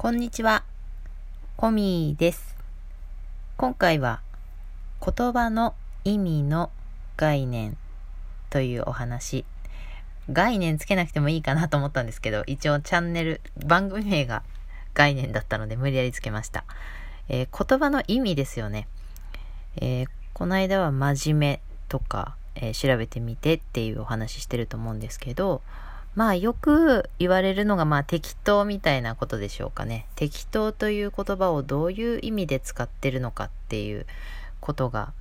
こんにちは。コミーです。今回は言葉の意味の概念というお話。概念つけなくてもいいかなと思ったんですけど、一応チャンネル、番組名が概念だったので無理やりつけました。えー、言葉の意味ですよね。えー、この間は真面目とか、えー、調べてみてっていうお話してると思うんですけど、まあよく言われるのがまあ適当みたいなことでしょうかね。適当という言葉をどういう意味で使ってるのかっていうことが、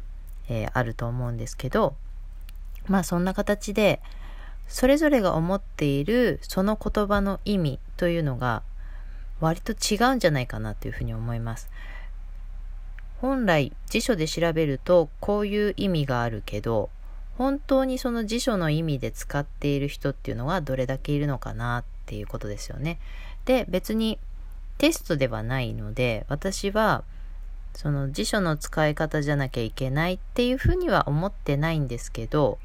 えー、あると思うんですけど、まあそんな形で、それぞれが思っているその言葉の意味というのが割と違うんじゃないかなというふうに思います。本来辞書で調べるとこういう意味があるけど本当にその辞書の意味で使っている人っていうのはどれだけいるのかなっていうことですよね。で、別にテストではないので、私はその辞書の使い方じゃなきゃいけないっていうふうには思ってないんですけど、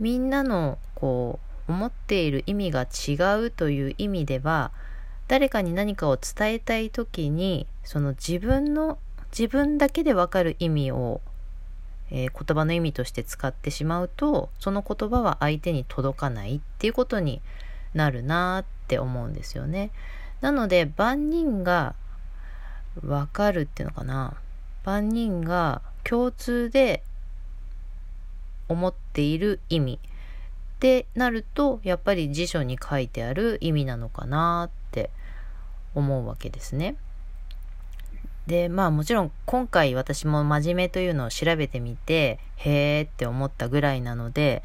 みんなのこう思っている意味が違うという意味では、誰かに何かを伝えたい時に、その自分の自分だけでわかる意味をえー、言葉の意味として使ってしまうとその言葉は相手に届かないっていうことになるなって思うんですよね。なので万人がわかるっていうのかな万人が共通で思っている意味ってなるとやっぱり辞書に書いてある意味なのかなって思うわけですね。で、まあもちろん今回私も真面目というのを調べてみて、へーって思ったぐらいなので、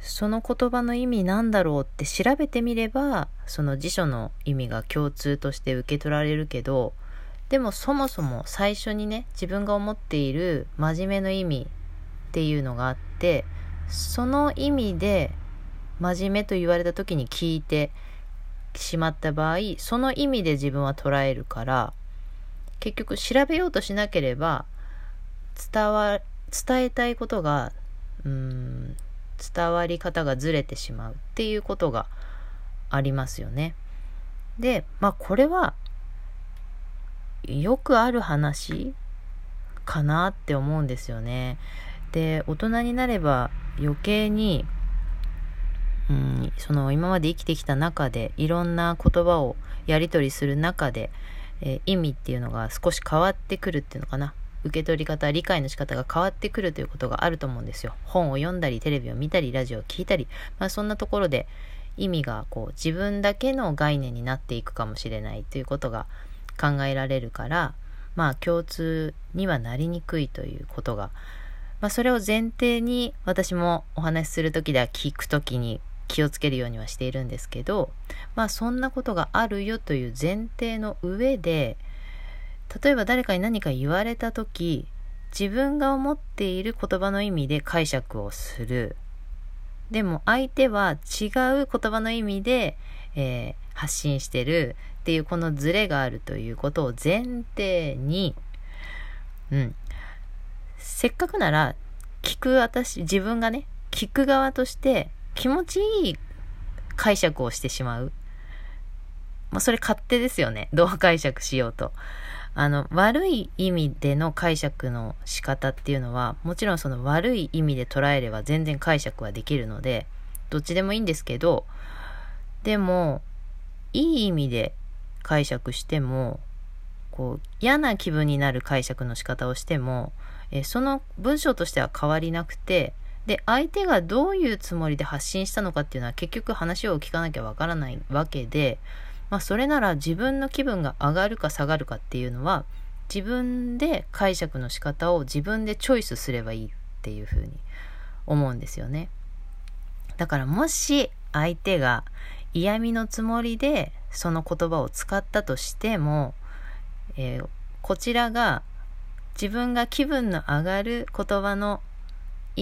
その言葉の意味なんだろうって調べてみれば、その辞書の意味が共通として受け取られるけど、でもそもそも最初にね、自分が思っている真面目の意味っていうのがあって、その意味で真面目と言われた時に聞いてしまった場合、その意味で自分は捉えるから、結局調べようとしなければ伝わ伝えたいことがうん伝わり方がずれてしまうっていうことがありますよね。でまあこれはよくある話かなって思うんですよね。で大人になれば余計にうんその今まで生きてきた中でいろんな言葉をやり取りする中でえ、意味っていうのが少し変わってくるっていうのかな。受け取り方、理解の仕方が変わってくるということがあると思うんですよ。本を読んだり、テレビを見たり、ラジオを聴いたり、まあそんなところで意味がこう自分だけの概念になっていくかもしれないということが考えられるから、まあ共通にはなりにくいということが、まあそれを前提に私もお話しするときでは聞くときに気をつけるようにはしているんですけど、まあそんなことがあるよという前提の上で、例えば誰かに何か言われた時、自分が思っている言葉の意味で解釈をする。でも相手は違う言葉の意味で、えー、発信してるっていうこのズレがあるということを前提に、うん。せっかくなら聞く私、自分がね、聞く側として気持ちいい解釈をしてしまう。まあ、それ勝手ですよね。どう解釈しようと。あの、悪い意味での解釈の仕方っていうのは、もちろんその悪い意味で捉えれば全然解釈はできるので、どっちでもいいんですけど、でも、いい意味で解釈しても、こう、嫌な気分になる解釈の仕方をしても、えその文章としては変わりなくて、で、相手がどういうつもりで発信したのかっていうのは結局話を聞かなきゃわからないわけで、まあそれなら自分の気分が上がるか下がるかっていうのは自分で解釈の仕方を自分でチョイスすればいいっていうふうに思うんですよね。だからもし相手が嫌味のつもりでその言葉を使ったとしても、えー、こちらが自分が気分の上がる言葉の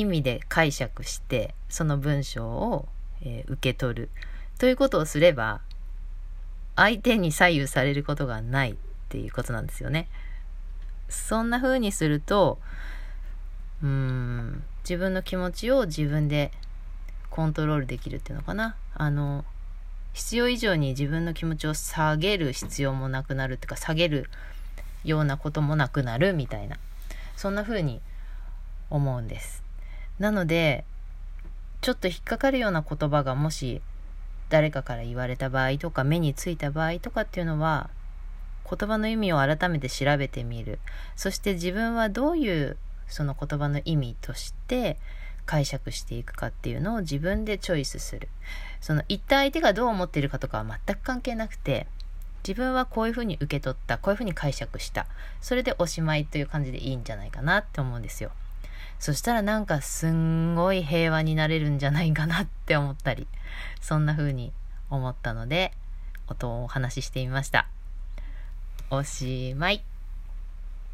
意味で解釈してその文章を、えー、受け取るということをすれば相手に左右されることがないっていうことなんですよね。そんな風にするとうーん自分の気持ちを自分でコントロールできるっていうのかな。あの必要以上に自分の気持ちを下げる必要もなくなるっていうか下げるようなこともなくなるみたいなそんな風に思うんですなのでちょっと引っかかるような言葉がもし誰かから言われた場合とか目についた場合とかっていうのは言葉の意味を改めて調べてみる。そして自分はどういうその言葉の意味として解釈していくかっていうのを自分でチョイスする。その言った相手がどう思っているかとかは全く関係なくて自分はこういうふうに受け取ったこういうふうに解釈した。それでおしまいという感じでいいんじゃないかなって思うんですよ。そしたらなんかすんごい平和になれるんじゃないかなって思ったりそんな風に思ったので音をお話ししてみました。おしまい。